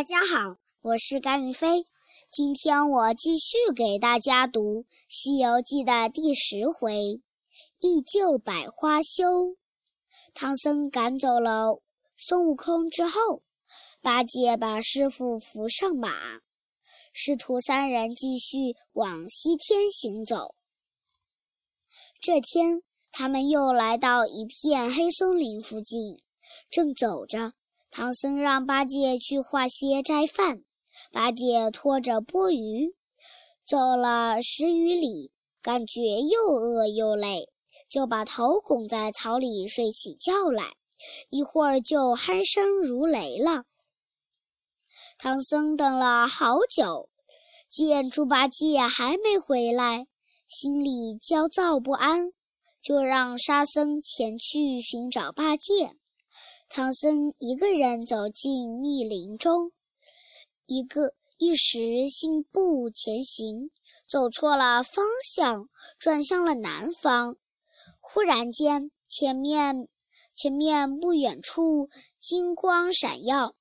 大家好，我是甘云飞。今天我继续给大家读《西游记》的第十回“忆旧百花羞”。唐僧赶走了孙悟空之后，八戒把师傅扶上马，师徒三人继续往西天行走。这天，他们又来到一片黑松林附近，正走着。唐僧让八戒去化些斋饭，八戒拖着钵盂走了十余里，感觉又饿又累，就把头拱在草里睡起觉来，一会儿就鼾声如雷了。唐僧等了好久，见猪八戒还没回来，心里焦躁不安，就让沙僧前去寻找八戒。唐僧一个人走进密林中，一个一时信步前行，走错了方向，转向了南方。忽然间，前面前面不远处金光闪耀，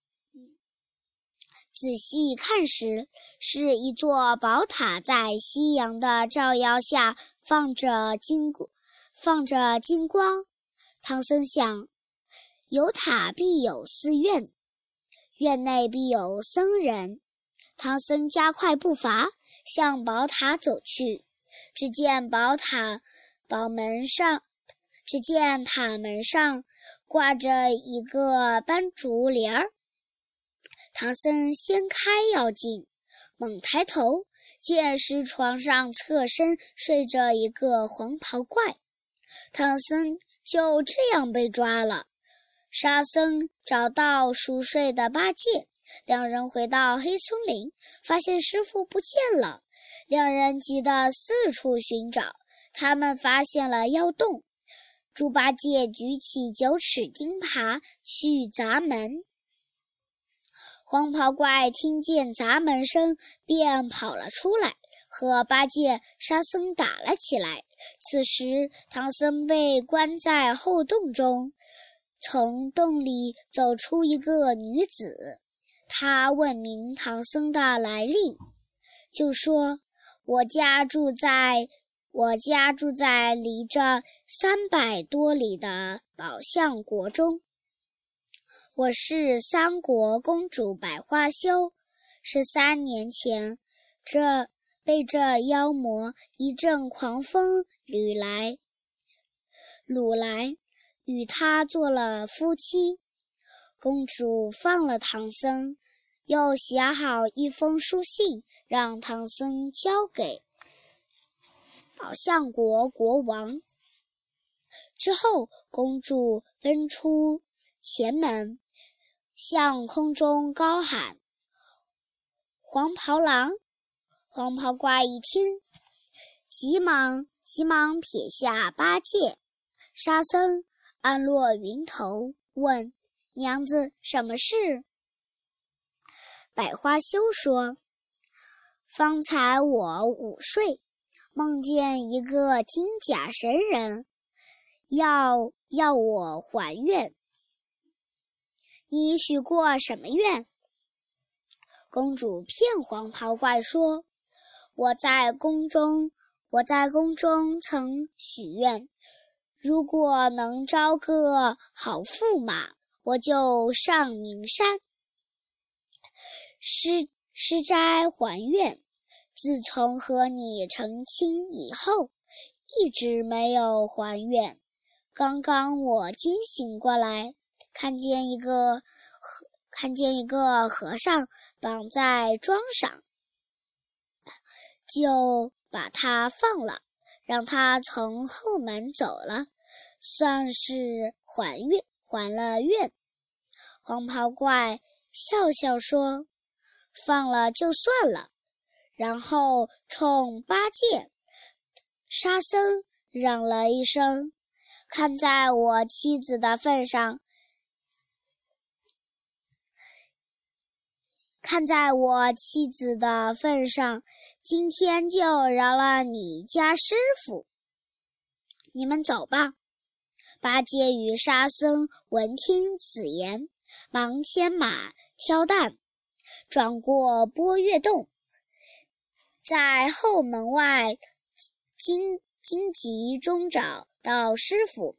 仔细看时，是一座宝塔在夕阳的照耀下放着金光放着金光。唐僧想。有塔必有寺院，院内必有僧人。唐僧加快步伐向宝塔走去，只见宝塔宝门上，只见塔门上挂着一个斑竹帘儿。唐僧掀开要紧，猛抬头，见是床上侧身睡着一个黄袍怪。唐僧就这样被抓了。沙僧找到熟睡的八戒，两人回到黑松林，发现师傅不见了。两人急得四处寻找。他们发现了妖洞，猪八戒举起九齿钉耙去砸门。黄袍怪听见砸门声，便跑了出来，和八戒、沙僧打了起来。此时，唐僧被关在后洞中。从洞里走出一个女子，她问明唐僧的来历，就说：“我家住在我家住在离这三百多里的宝象国中。我是三国公主百花羞，十三年前，这被这妖魔一阵狂风掳来，掳来。”与他做了夫妻，公主放了唐僧，又写好一封书信，让唐僧交给宝象国国王。之后，公主奔出前门，向空中高喊：“黄袍郎！”黄袍怪一听，急忙急忙撇下八戒、沙僧。安落云头，问娘子什么事？百花羞说：“方才我午睡，梦见一个金甲神人，要要我还愿。你许过什么愿？”公主骗黄袍怪说：“我在宫中，我在宫中曾许愿。”如果能招个好驸马，我就上名山施施斋还愿。自从和你成亲以后，一直没有还愿。刚刚我惊醒过来，看见一个和看见一个和尚绑在桩上，就把他放了。让他从后门走了，算是还愿还了愿。黄袍怪笑笑说：“放了就算了。”然后冲八戒、沙僧嚷了一声：“看在我妻子的份上。”看在我妻子的份上，今天就饶了你家师傅。你们走吧。八戒与沙僧闻听此言，忙牵马挑担，转过波月洞，在后门外荆荆棘中找到师傅，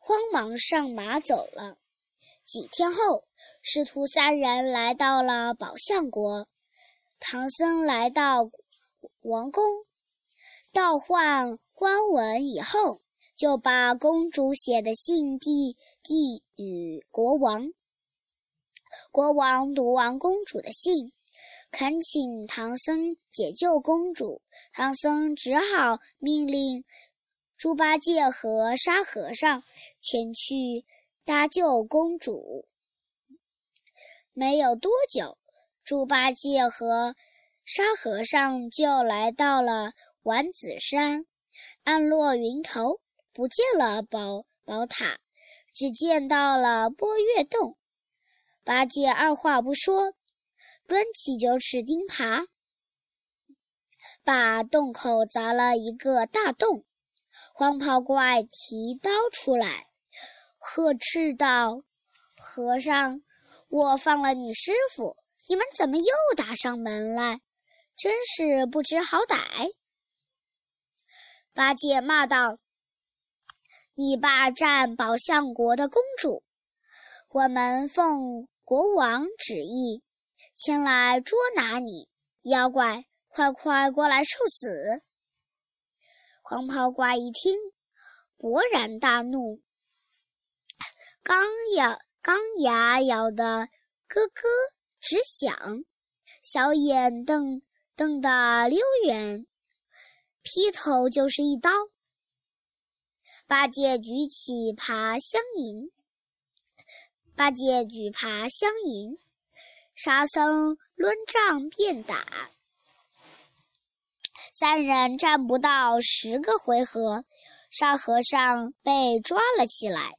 慌忙上马走了。几天后，师徒三人来到了宝象国。唐僧来到王宫，倒换官文以后，就把公主写的信递递与国王。国王读完公主的信，恳请唐僧解救公主。唐僧只好命令猪八戒和沙和尚前去搭救公主。没有多久。猪八戒和沙和尚就来到了丸子山，暗落云头，不见了宝宝塔，只见到了波月洞。八戒二话不说，抡起九齿钉耙，把洞口砸了一个大洞。黄袍怪提刀出来，呵斥道：“和尚，我放了你师傅。”你们怎么又打上门来？真是不知好歹！八戒骂道：“你霸占宝象国的公主，我们奉国王旨意前来捉拿你，妖怪，快快过来受死！”黄袍怪一听，勃然大怒，刚咬钢牙咬得咯咯。直响，小眼瞪瞪得溜圆，劈头就是一刀。八戒举起耙相迎，八戒举耙相迎，沙僧抡杖便打。三人战不到十个回合，沙和尚被抓了起来。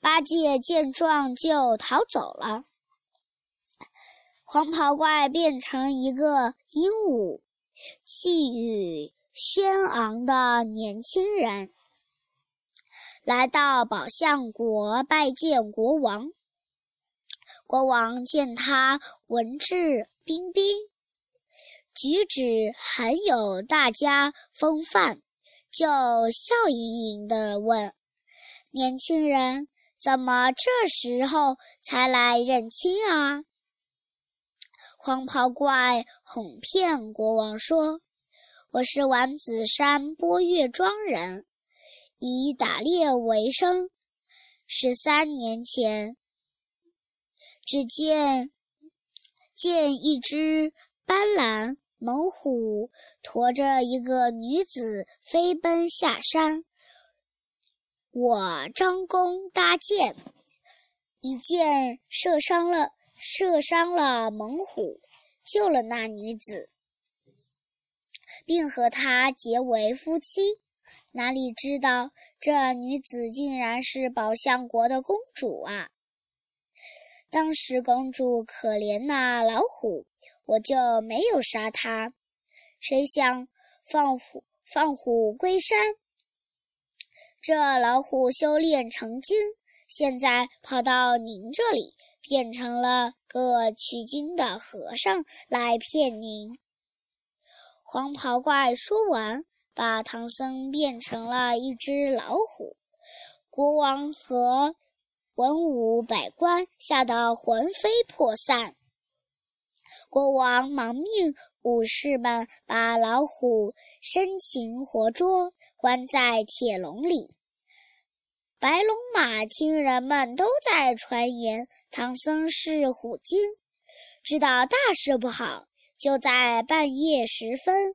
八戒见状就逃走了。黄袍怪变成一个英武、气宇轩昂的年轻人，来到宝象国拜见国王。国王见他文质彬彬，举止很有大家风范，就笑盈盈地问：“年轻人，怎么这时候才来认亲啊？”黄袍怪哄骗国王说：“我是丸子山波月庄人，以打猎为生。十三年前，只见见一只斑斓猛虎驮着一个女子飞奔下山，我张弓搭箭，一箭射伤了。”射伤了猛虎，救了那女子，并和她结为夫妻。哪里知道这女子竟然是宝象国的公主啊！当时公主可怜那老虎，我就没有杀它。谁想放虎放虎归山，这老虎修炼成精，现在跑到您这里。变成了个取经的和尚来骗您。黄袍怪说完，把唐僧变成了一只老虎。国王和文武百官吓得魂飞魄散。国王忙命武士们把老虎生擒活捉，关在铁笼里。白龙马听人们都在传言唐僧是虎精，知道大事不好，就在半夜时分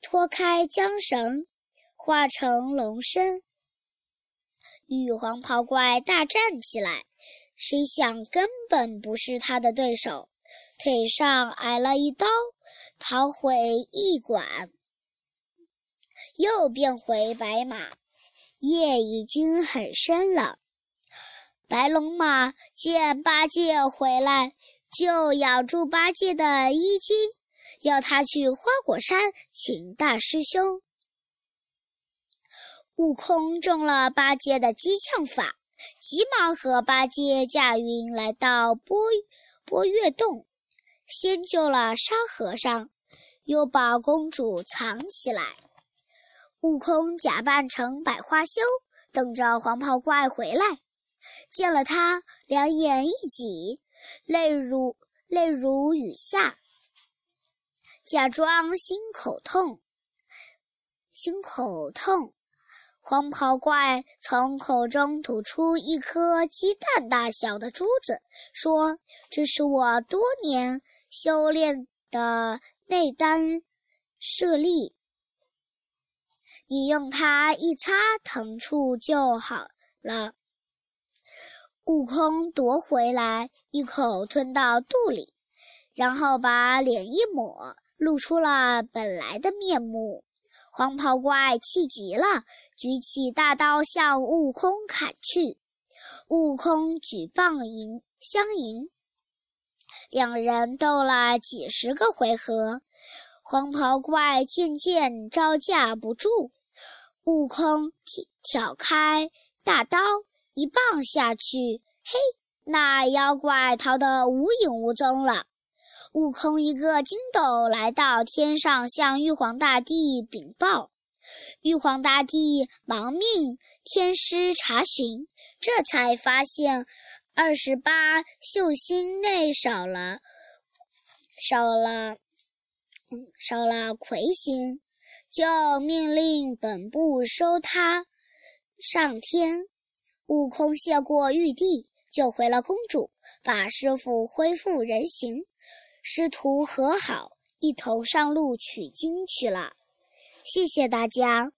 脱开缰绳，化成龙身，与黄袍怪大战起来。谁想根本不是他的对手，腿上挨了一刀，逃回驿馆，又变回白马。夜已经很深了，白龙马见八戒回来，就咬住八戒的衣襟，要他去花果山请大师兄。悟空中了八戒的激将法，急忙和八戒驾云来到波波月洞，先救了沙和尚，又把公主藏起来。悟空假扮成百花羞，等着黄袍怪回来。见了他，两眼一挤，泪如泪如雨下，假装心口痛，心口痛。黄袍怪从口中吐出一颗鸡蛋大小的珠子，说：“这是我多年修炼的内丹舍利，你用它一擦，疼处就好了。”悟空夺回来，一口吞到肚里，然后把脸一抹，露出了本来的面目。黄袍怪气极了，举起大刀向悟空砍去。悟空举棒迎相迎，两人斗了几十个回合。黄袍怪渐渐招架不住，悟空挑挑开大刀，一棒下去，嘿，那妖怪逃得无影无踪了。悟空一个筋斗来到天上，向玉皇大帝禀报。玉皇大帝忙命天师查询，这才发现二十八宿星内少了少了少了魁星，就命令本部收他上天。悟空谢过玉帝，救回了公主，把师傅恢复人形。师徒和好，一同上路取经去了。谢谢大家。